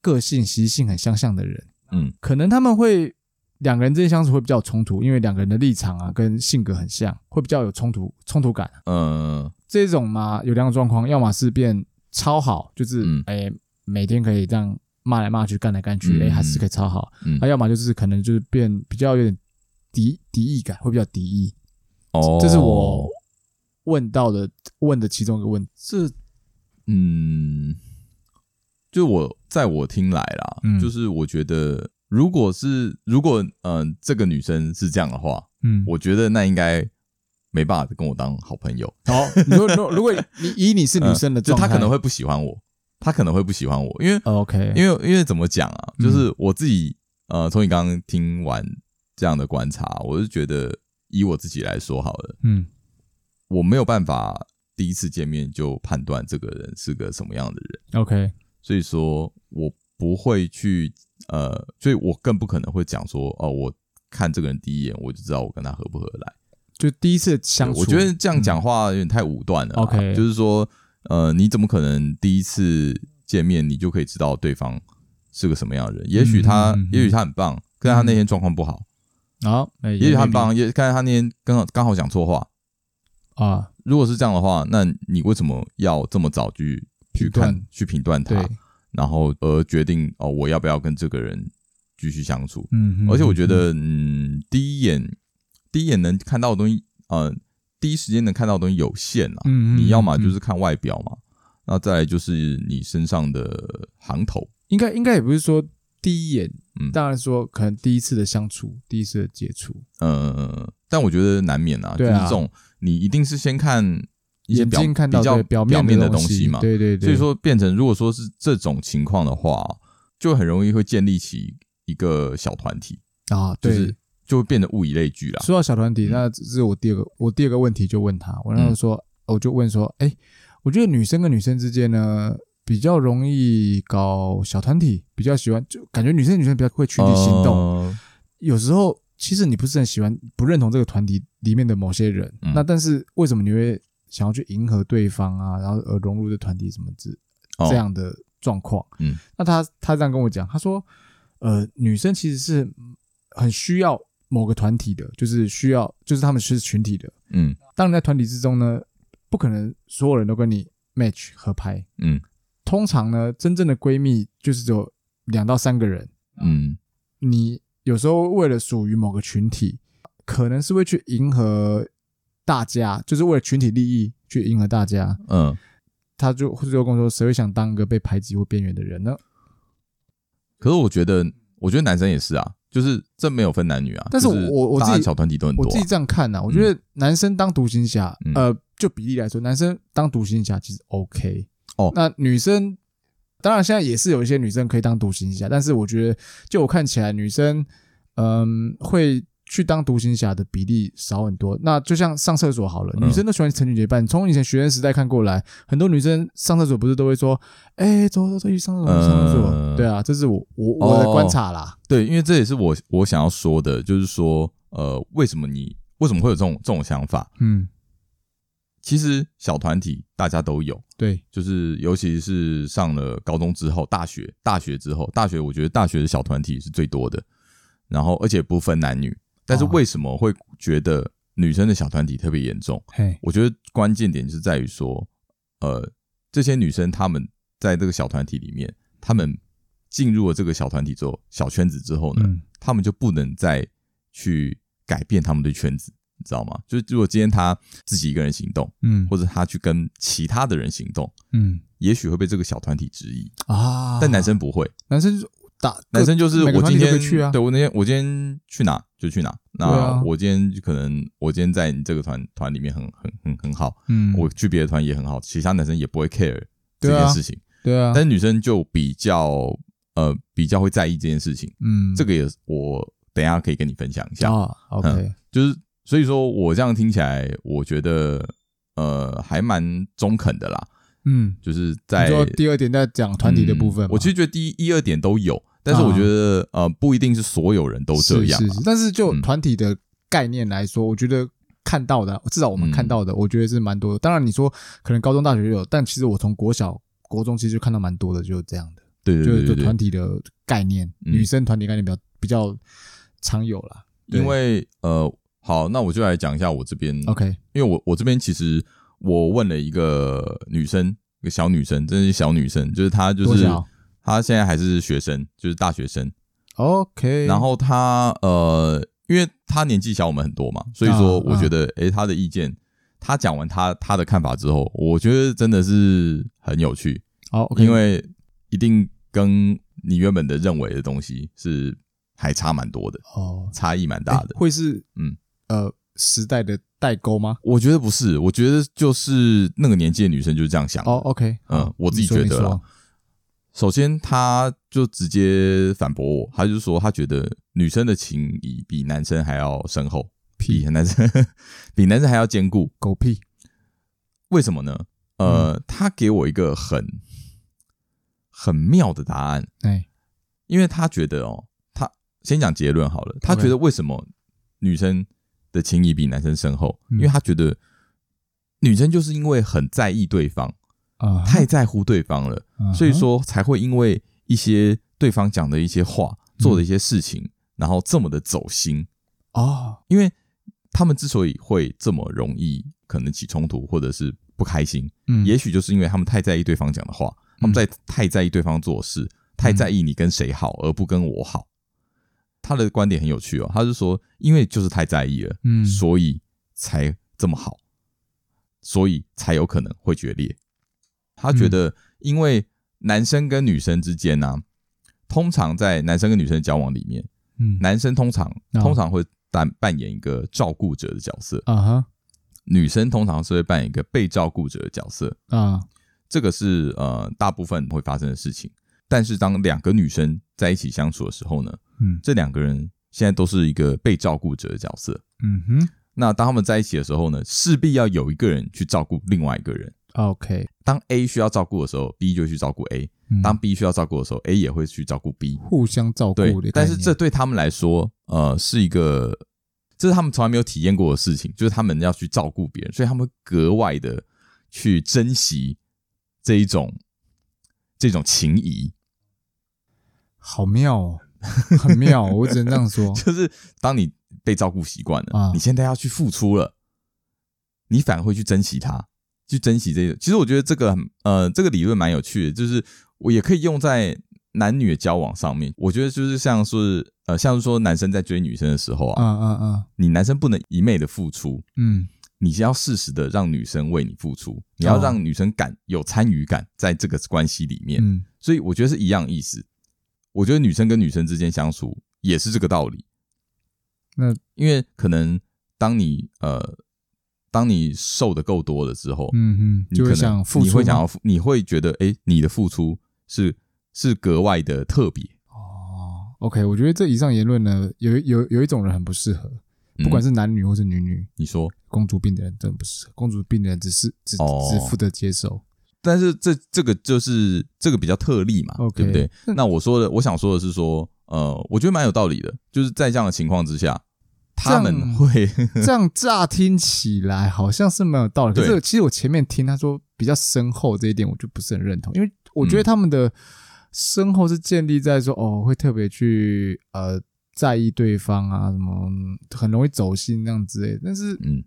个性习性很相像的人，嗯，可能他们会两个人之间相处会比较有冲突，因为两个人的立场啊跟性格很像，会比较有冲突冲突感。嗯。这种嘛，有两种状况，要么是变超好，就是哎、嗯，每天可以这样骂来骂去，干来干去，哎、嗯，还是可以超好。嗯，那要么就是可能就是变比较有点敌敌意感，会比较敌意。哦，这是我问到的问的其中一个问题。这，嗯，就我在我听来啦，嗯、就是我觉得，如果是如果嗯、呃，这个女生是这样的话，嗯，我觉得那应该。没办法跟我当好朋友。好，如果 如果你以你是女生的状态，就他可能会不喜欢我，他可能会不喜欢我，因为 OK，因为因为怎么讲啊？就是我自己呃，从你刚刚听完这样的观察，我是觉得以我自己来说好了，嗯，我没有办法第一次见面就判断这个人是个什么样的人。OK，所以说我不会去呃，所以我更不可能会讲说哦，我看这个人第一眼我就知道我跟他合不合得来。就第一次相处，我觉得这样讲话有点太武断了。OK，就是说，呃，你怎么可能第一次见面你就可以知道对方是个什么样的人？也许他，也许他很棒，可是他那天状况不好。好，也许他很棒，也看来他那天刚好刚好讲错话啊。如果是这样的话，那你为什么要这么早去去看去评断他，然后而决定哦，我要不要跟这个人继续相处？嗯，而且我觉得，嗯，第一眼。第一眼能看到的东西，呃，第一时间能看到的东西有限啊。嗯，你要么就是看外表嘛，那再来就是你身上的行头，应该应该也不是说第一眼，嗯，当然说可能第一次的相处，第一次的接触，嗯，但我觉得难免啊，就是这种你一定是先看一些表比较表表面的东西。嘛，对对对，所以说变成如果说是这种情况的话，就很容易会建立起一个小团体啊，对。就是就会变得物以类聚了。说到小团体，那这是我第二个，我第二个问题就问他，我那时候说，嗯、我就问说，哎，我觉得女生跟女生之间呢，比较容易搞小团体，比较喜欢，就感觉女生女生比较会群体行动。呃、有时候其实你不是很喜欢，不认同这个团体里面的某些人，嗯、那但是为什么你会想要去迎合对方啊，然后而融入这团体什么之这样的状况？哦、嗯，那他他这样跟我讲，他说，呃，女生其实是很需要。某个团体的，就是需要，就是他们是群体的。嗯，当然在团体之中呢，不可能所有人都跟你 match 合拍。嗯，通常呢，真正的闺蜜就是只有两到三个人。嗯，你有时候为了属于某个群体，可能是会去迎合大家，就是为了群体利益去迎合大家。嗯，他就或者就跟我说，谁会想当一个被排挤或边缘的人呢？可是我觉得，我觉得男生也是啊。就是这没有分男女啊，但是我我自己小团体都很多，啊，我自己这样看呢，啊，我觉得男生当独行侠，嗯、呃，就比例来说，男生当独行侠其实 OK 哦。那女生当然现在也是有一些女生可以当独行侠，但是我觉得就我看起来，女生嗯会。去当独行侠的比例少很多。那就像上厕所好了，女生都喜欢成群结伴。从以前学生时代看过来，很多女生上厕所不是都会说：“哎，走走走，去上厕所，上厕所。”对啊，这是我我我的观察啦。对，因为这也是我我想要说的，就是说，呃，为什么你为什么会有这种这种想法？嗯，其实小团体大家都有，对，就是尤其是上了高中之后，大学大学之后，大学我觉得大学的小团体是最多的，然后而且不分男女。但是为什么会觉得女生的小团体特别严重？嘿，我觉得关键点就是在于说，呃，这些女生她们在这个小团体里面，她们进入了这个小团体之后，小圈子之后呢，她们就不能再去改变她们的圈子，你知道吗？就是如果今天她自己一个人行动，嗯，或者她去跟其他的人行动，嗯，也许会被这个小团体质疑。啊，但男生不会，男生就。打男生就是我今天去啊，对我那天我今天去哪就去哪。那我今天可能我今天在你这个团团里面很很很很好，嗯，我去别的团也很好，其他男生也不会 care 这件事情，对啊。但是女生就比较呃比较会在意这件事情，嗯，这个也我等一下可以跟你分享一下。啊，OK，就是所以说我这样听起来，我觉得呃还蛮中肯的啦，嗯，就是在第二点在讲团体的部分，我其实觉得第一一二点都有。但是我觉得，啊、呃，不一定是所有人都这样。是是是，但是就团体的概念来说，嗯、我觉得看到的，至少我们看到的，我觉得是蛮多的。当然，你说可能高中、大学就有，但其实我从国小、国中其实就看到蛮多的，就是这样的。对对对，对，就是团体的概念，嗯、女生团体概念比较比较常有啦。因为呃，好，那我就来讲一下我这边。OK，因为我我这边其实我问了一个女生，一个小女生，真的是小女生，就是她就是。他现在还是学生，就是大学生。OK，然后他呃，因为他年纪小我们很多嘛，所以说我觉得，诶，他的意见，他讲完他他的看法之后，我觉得真的是很有趣。好，OK，因为一定跟你原本的认为的东西是还差蛮多的哦，差异蛮大的。会是嗯呃时代的代沟吗？我觉得不是，我觉得就是那个年纪的女生就是这样想。哦，OK，嗯，我自己觉得了。首先，他就直接反驳我，他就说他觉得女生的情谊比男生还要深厚，比男生 比男生还要坚固。狗屁！为什么呢？呃，嗯、他给我一个很很妙的答案。哎，因为他觉得哦，他先讲结论好了。他觉得为什么女生的情谊比男生深厚？嗯、因为他觉得女生就是因为很在意对方。太在乎对方了，所以说才会因为一些对方讲的一些话、做的一些事情，然后这么的走心。啊。因为他们之所以会这么容易可能起冲突或者是不开心，嗯，也许就是因为他们太在意对方讲的话，他们在太在意对方做事，太在意你跟谁好而不跟我好。他的观点很有趣哦，他是说，因为就是太在意了，嗯，所以才这么好，所以才有可能会决裂。他觉得因为男生跟女生之间呢、啊，通常在男生跟女生的交往里面，嗯，男生通常通常会扮扮演一个照顾者的角色。啊哈，女生通常是会扮演一个被照顾者的角色。啊，这个是呃大部分会发生的事情。但是当两个女生在一起相处的时候呢，嗯，这两个人现在都是一个被照顾者的角色，嗯哼。那当他们在一起的时候呢，势必要有一个人去照顾另外一个人。OK，当 A 需要照顾的时候，B 就去照顾 A；当 B 需要照顾的时候，A 也会去照顾 B，互相照顾。对，但是这对他们来说，呃，是一个这是他们从来没有体验过的事情，就是他们要去照顾别人，所以他们格外的去珍惜这一种这种情谊。好妙哦，很妙，我只能这样说。就是当你被照顾习惯了，啊、你现在要去付出了，你反而会去珍惜它，去珍惜这个。其实我觉得这个呃，这个理论蛮有趣的，就是我也可以用在男女的交往上面。我觉得就是像是呃，像是说男生在追女生的时候啊，嗯嗯嗯，你男生不能一昧的付出，嗯，你是要适时的让女生为你付出，你要让女生感有参与感在这个关系里面，嗯，所以我觉得是一样意思。我觉得女生跟女生之间相处也是这个道理。那因为可能当你呃，当你受的够多了之后，嗯嗯，你可能想付出，你会想要付，你会觉得，哎、欸，你的付出是是格外的特别。哦，OK，我觉得这以上言论呢，有有有一种人很不适合，不管是男女或是女女。你说公主病的人真的不适合，公主病的人只是只只负责接受。但是这这个就是这个比较特例嘛.对不对？那我说的，我想说的是说，呃，我觉得蛮有道理的，就是在这样的情况之下，他们会这样，乍听起来好像是蛮有道理。可是其实我前面听他说比较深厚这一点，我就不是很认同，因为我觉得他们的深厚是建立在说，哦，会特别去呃在意对方啊，什么很容易走心那样之类的。但是，嗯，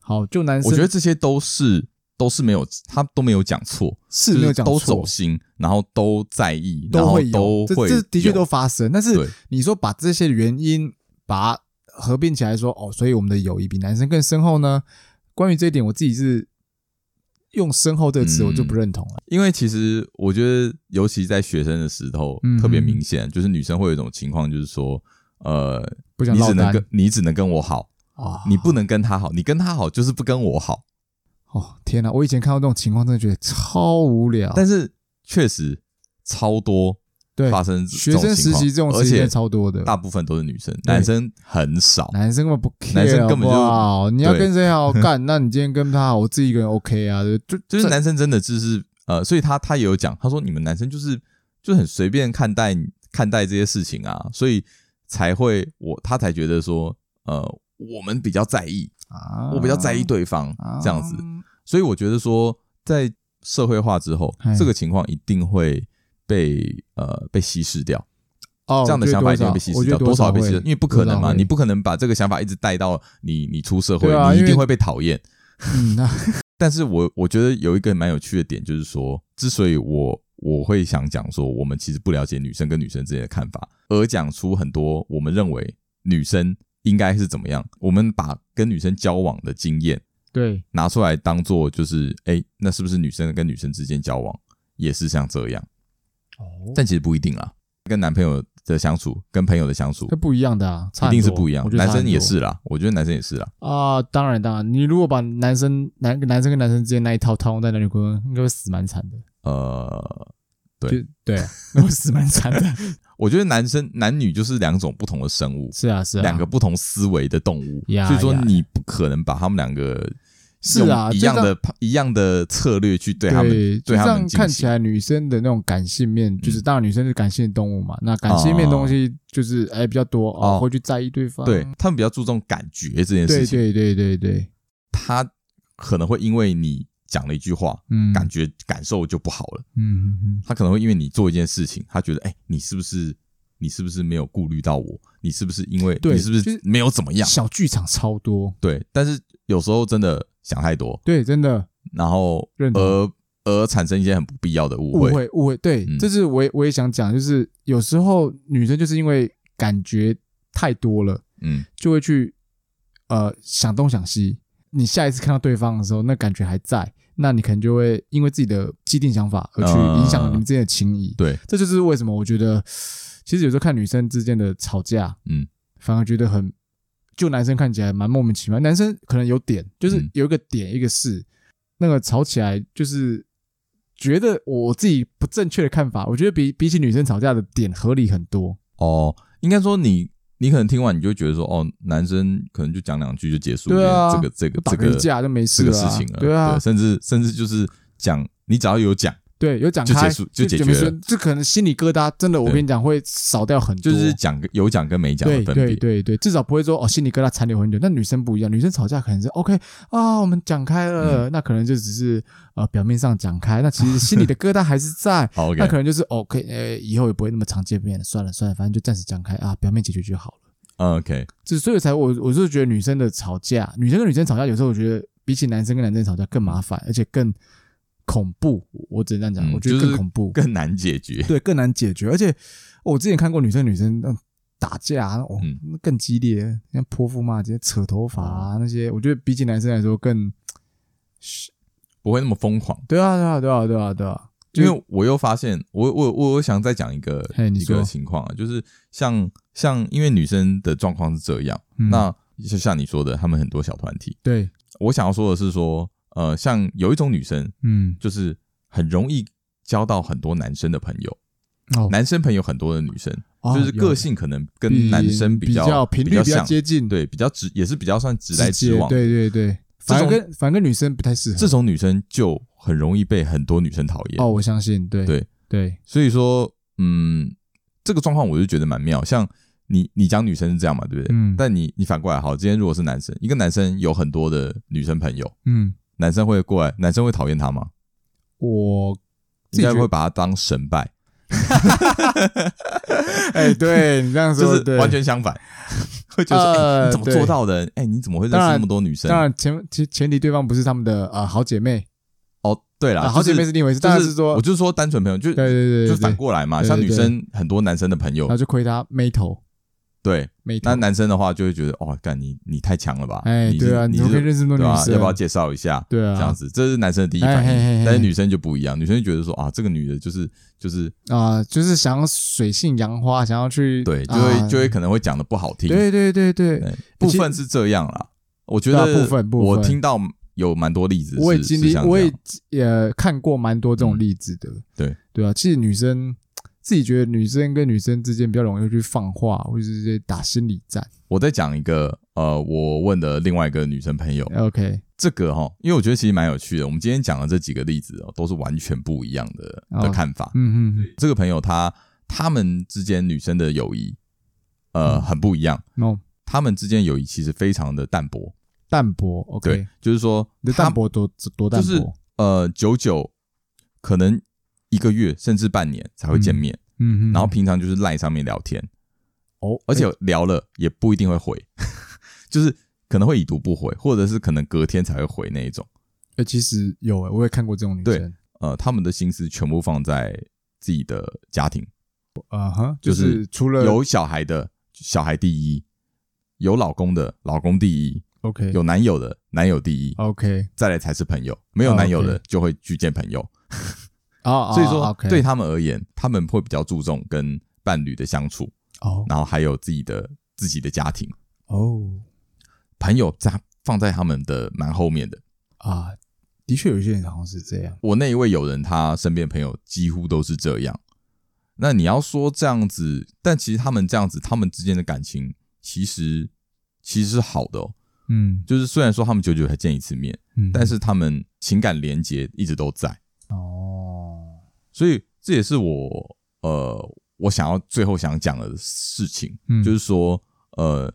好，就男生，我觉得这些都是。都是没有，他都没有讲错，是没有讲错，都走心，然后都在意，都会有，都会这这的确都发生。但是你说把这些原因把它合并起来说，哦，所以我们的友谊比男生更深厚呢？关于这一点，我自己是用“深厚”这个词，我就不认同了。因为其实我觉得，尤其在学生的时候，特别明显，就是女生会有一种情况，就是说，呃，你只能跟你只能跟我好啊，你不能跟他好，你跟他好就是不跟我好。哦天哪！我以前看到这种情况，真的觉得超无聊。但是确实超多发生学生实习这种事情超多的，大部分都是女生，男生很少。男生根本不 care，男生根本就你要跟谁好 干，那你今天跟他好，我自己一个人 OK 啊。就就是男生真的就是呃，所以他他也有讲，他说你们男生就是就很随便看待看待这些事情啊，所以才会我他才觉得说呃，我们比较在意啊，我比较在意对方这样子。所以我觉得说，在社会化之后，这个情况一定会被呃被稀释掉。哦，这样的想法一定会被稀释掉，多少被稀释？因为不可能嘛，你不可能把这个想法一直带到你你出社会，你一定会被讨厌。嗯，那 但是我我觉得有一个蛮有趣的点，就是说，之所以我我会想讲说，我们其实不了解女生跟女生之间的看法，而讲出很多我们认为女生应该是怎么样，我们把跟女生交往的经验。对，拿出来当做就是，哎，那是不是女生跟女生之间交往也是像这样？哦，但其实不一定啦。跟男朋友的相处，跟朋友的相处，是不一样的啊，一定是不一样。男生也是啦，我觉得男生也是啦。啊，当然当然，你如果把男生男男生跟男生之间那一套套用在男女关系，应该会死蛮惨的。呃，对对，那 会死蛮惨的。我觉得男生男女就是两种不同的生物，是啊是啊，两个不同思维的动物，所以说你不可能把他们两个是啊一样的一样的策略去对他们，对他们看起来女生的那种感性面，就是当然女生是感性的动物嘛，那感性面东西就是哎比较多哦，会去在意对方，对他们比较注重感觉这件事情，对对对对对，他可能会因为你。讲了一句话，嗯，感觉感受就不好了，嗯嗯嗯，他可能会因为你做一件事情，他觉得，哎，你是不是你是不是没有顾虑到我？你是不是因为你是不是没有怎么样？小剧场超多，对，但是有时候真的想太多，对，真的，然后而而产生一些很不必要的误会，误会，误会，对，这是我也我也想讲，就是有时候女生就是因为感觉太多了，嗯，就会去呃想东想西，你下一次看到对方的时候，那感觉还在。那你可能就会因为自己的既定想法而去影响你们之间的情谊。对，这就是为什么我觉得，其实有时候看女生之间的吵架，嗯，反而觉得很，就男生看起来蛮莫名其妙。男生可能有点，就是有一个点一个事，那个吵起来就是。觉得我自己不正确的看法，我觉得比比起女生吵架的点合理很多哦。应该说你你可能听完你就会觉得说哦，男生可能就讲两句就结束了，对啊，这个这个这个架就没事这个事情了，对啊，对，甚至甚至就是讲你只要有讲。对，有讲开就结束就解决了，这可能心里疙瘩真的，我跟你讲会少掉很多。就是讲有讲跟没讲的分别。对对对对，至少不会说哦，心里疙瘩残留很久。但女生不一样，女生吵架可能是 OK 啊，我们讲开了，那可能就只是呃表面上讲开，那其实心里的疙瘩还是在。那可能就是 OK，呃，以后也不会那么常见面了，算了算了，反正就暂时讲开啊，表面解决就好了。OK，就所以才我我是觉得女生的吵架，女生跟女生吵架，有时候我觉得比起男生跟男生吵架更麻烦，而且更。恐怖，我只能这样讲，嗯、我觉得更恐怖，更难解决。对，更难解决。而且我之前看过女生女生打架，哦，嗯、更激烈，像泼妇骂街、扯头发啊那些，我觉得比起男生来说更不会那么疯狂。对啊，对啊，对啊，对啊，对啊。因为我又发现，我我我我想再讲一个一个情况啊，就是像像因为女生的状况是这样，嗯、那就像你说的，他们很多小团体。对，我想要说的是说。呃，像有一种女生，嗯，就是很容易交到很多男生的朋友，哦，男生朋友很多的女生，就是个性可能跟男生比较频率比较接近，对，比较直，也是比较算直来直往，对对对，反正跟反正跟女生不太适合，这种女生就很容易被很多女生讨厌。哦，我相信，对对。对，所以说，嗯，这个状况我就觉得蛮妙，像你你讲女生是这样嘛，对不对？嗯，但你你反过来，好，今天如果是男生，一个男生有很多的女生朋友，嗯。男生会过来，男生会讨厌他吗？我应该会把他当神拜。哎，对你这样说，就是完全相反，会觉得你怎么做到的？哎，你怎么会认识那么多女生？当然前前前提对方不是他们的啊好姐妹。哦，对了，好姐妹是另一回事。但是说，我就是说单纯朋友，就对对对，就反过来嘛。像女生很多男生的朋友，那就亏他妹头。对，那男生的话就会觉得，哦，干你你太强了吧？哎，对啊，你怎么可以认识那么多女生？要不要介绍一下？对啊，这样子，这是男生的第一反应。但是女生就不一样，女生就觉得说，啊，这个女的就是就是啊，就是想要水性杨花，想要去对，就会就会可能会讲的不好听。对对对对，部分是这样啦。我觉得部分部分，我听到有蛮多例子，我也经历，我也也看过蛮多这种例子的。对对啊，其实女生。自己觉得女生跟女生之间比较容易去放话，或者是打心理战。我再讲一个，呃，我问的另外一个女生朋友，OK，这个哈，因为我觉得其实蛮有趣的。我们今天讲的这几个例子哦，都是完全不一样的的看法。嗯嗯，这个朋友他他们之间女生的友谊，呃，很不一样。哦，他们之间友谊其实非常的淡薄，淡薄。OK，对，就是说，淡薄多多淡薄，就是呃，久久可能。一个月甚至半年才会见面，嗯嗯，然后平常就是赖上面聊天，哦，而且聊了也不一定会回，就是可能会已读不回，或者是可能隔天才会回那一种。哎，其实有诶，我也看过这种女生，对，呃，他们的心思全部放在自己的家庭，啊哈，就是除了有小孩的小孩第一，有老公的老公第一，OK，有男友的男友第一，OK，再来才是朋友，没有男友的就会去见朋友。哦，所以说对他们而言，他们会比较注重跟伴侣的相处哦，然后还有自己的自己的家庭哦，朋友在放在他们的蛮后面的啊，的确有一些人好像是这样。我那一位友人，他身边朋友几乎都是这样。那你要说这样子，但其实他们这样子，他们之间的感情其实其实是好的哦。嗯，就是虽然说他们久久才见一次面，嗯，但是他们情感连结一直都在哦。所以这也是我呃，我想要最后想讲的事情，嗯，就是说，呃，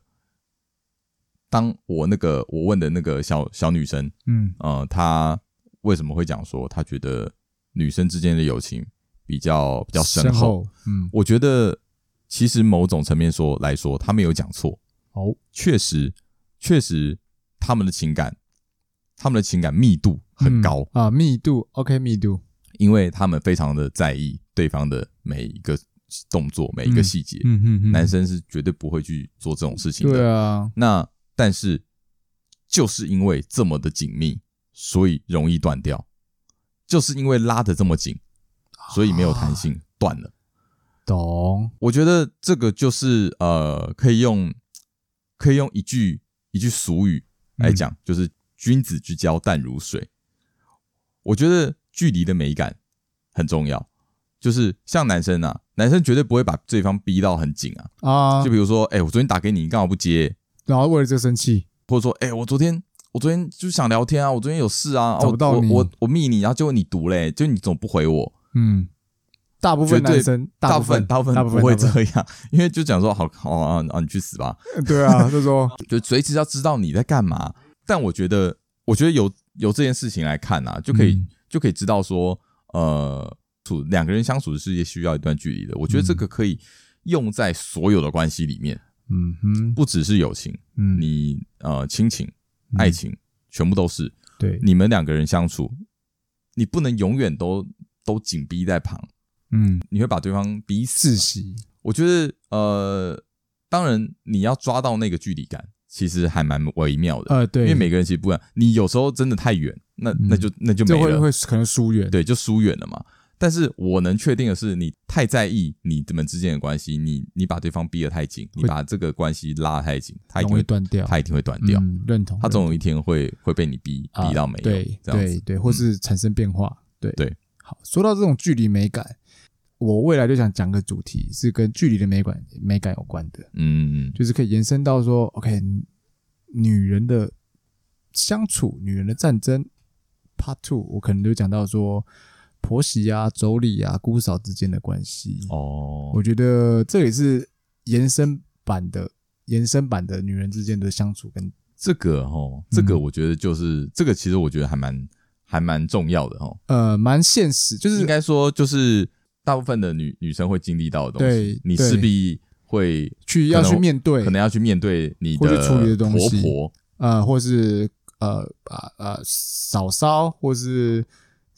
当我那个我问的那个小小女生，嗯，呃，她为什么会讲说她觉得女生之间的友情比较比较深厚？嗯，我觉得其实某种层面说来说，她没有讲错。哦，确实，确实，他们的情感，他们的情感密度很高啊，密度，OK，密度。因为他们非常的在意对方的每一个动作，每一个细节。嗯嗯嗯，男生是绝对不会去做这种事情的。对啊。那但是就是因为这么的紧密，所以容易断掉。就是因为拉的这么紧，所以没有弹性，断、啊、了。懂？我觉得这个就是呃，可以用可以用一句一句俗语来讲，嗯、就是“君子之交淡如水”。我觉得距离的美感很重要，就是像男生啊，男生绝对不会把对方逼到很紧啊啊！就比如说，哎、欸，我昨天打给你，你干嘛不接？然后为了这生气，或者说，哎、欸，我昨天。我昨天就想聊天啊，我昨天有事啊，找不到你，我我我密你，然后结果你读嘞，就你总不回我。嗯，大部分男生，大部分大部分不会这样，因为就讲说好好啊啊，你去死吧。对啊，就说就随时要知道你在干嘛。但我觉得，我觉得有有这件事情来看啊，就可以、嗯、就可以知道说，呃，处两个人相处的世界需要一段距离的。我觉得这个可以用在所有的关系里面。嗯哼，不只是友情，嗯，你呃亲情。爱情全部都是对你们两个人相处，你不能永远都都紧逼在旁，嗯，你会把对方逼窒息。我觉得呃，当然你要抓到那个距离感，其实还蛮微妙的。呃，对，因为每个人其实不一样。你有时候真的太远，那那就那就没了，会会可能疏远，对，就疏远了嘛。但是我能确定的是，你太在意你们之间的关系，你你把对方逼得太紧，你把这个关系拉得太紧，他一定会断掉，他一定会断掉。嗯，认同，他总有一天会会被你逼逼到没有，对对对，或是产生变化。对对，好，说到这种距离美感，我未来就想讲个主题是跟距离的美感美感有关的，嗯，就是可以延伸到说，OK，女人的相处，女人的战争，Part Two，我可能就讲到说。婆媳啊、妯娌啊、姑嫂之间的关系哦，我觉得这也是延伸版的延伸版的女人之间的相处跟这个哦，这个我觉得就是、嗯、这个，其实我觉得还蛮还蛮重要的哦。呃，蛮现实，就是应该说就是大部分的女女生会经历到的东西，你势必会去要去面对，可能要去面对你的婆婆呃，或是呃啊呃嫂嫂，或是。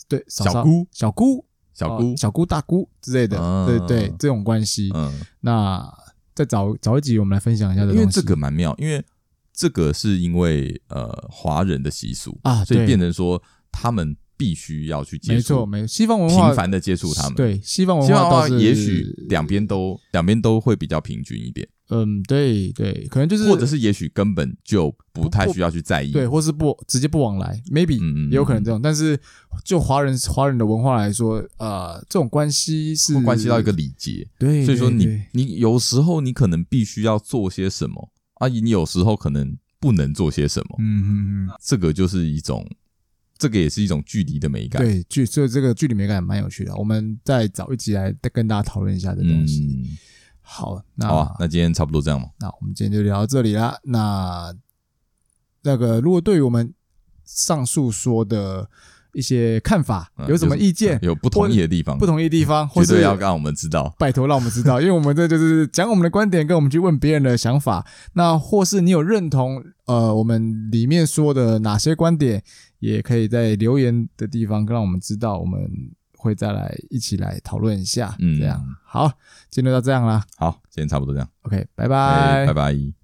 对，小姑、小姑、小姑、小姑、大姑之类的，对对，这种关系。嗯，那再找找一集，我们来分享一下。因为这个蛮妙，因为这个是因为呃华人的习俗啊，所以变成说他们必须要去接触，没错，没错，西方文化频繁的接触他们。对，西方文化也许两边都两边都会比较平均一点。嗯，对对，可能就是，或者是也许根本就不太需要去在意，对，或是不直接不往来，maybe 也有可能这种。但是就华人华人的文化来说，呃，这种关系是关系到一个礼节，对，所以说你你有时候你可能必须要做些什么，阿啊，你有时候可能不能做些什么，嗯嗯嗯，这个就是一种，这个也是一种距离的美感，对，距所以这个距离美感蛮有趣的，我们再找一集来跟大家讨论一下这东西。好，那好、啊，那今天差不多这样嘛。那我们今天就聊到这里啦。那那个，如果对于我们上述说的一些看法有什么意见，嗯、有，有不同意的地方，不同意的地方，或是要让我们知道，拜托让我们知道，因为我们这就是讲我们的观点，跟我们去问别人的想法。那或是你有认同呃我们里面说的哪些观点，也可以在留言的地方让我们知道，我们。会再来一起来讨论一下，嗯，这样好，今天就到这样啦。好，今天差不多这样。OK，拜拜，拜拜。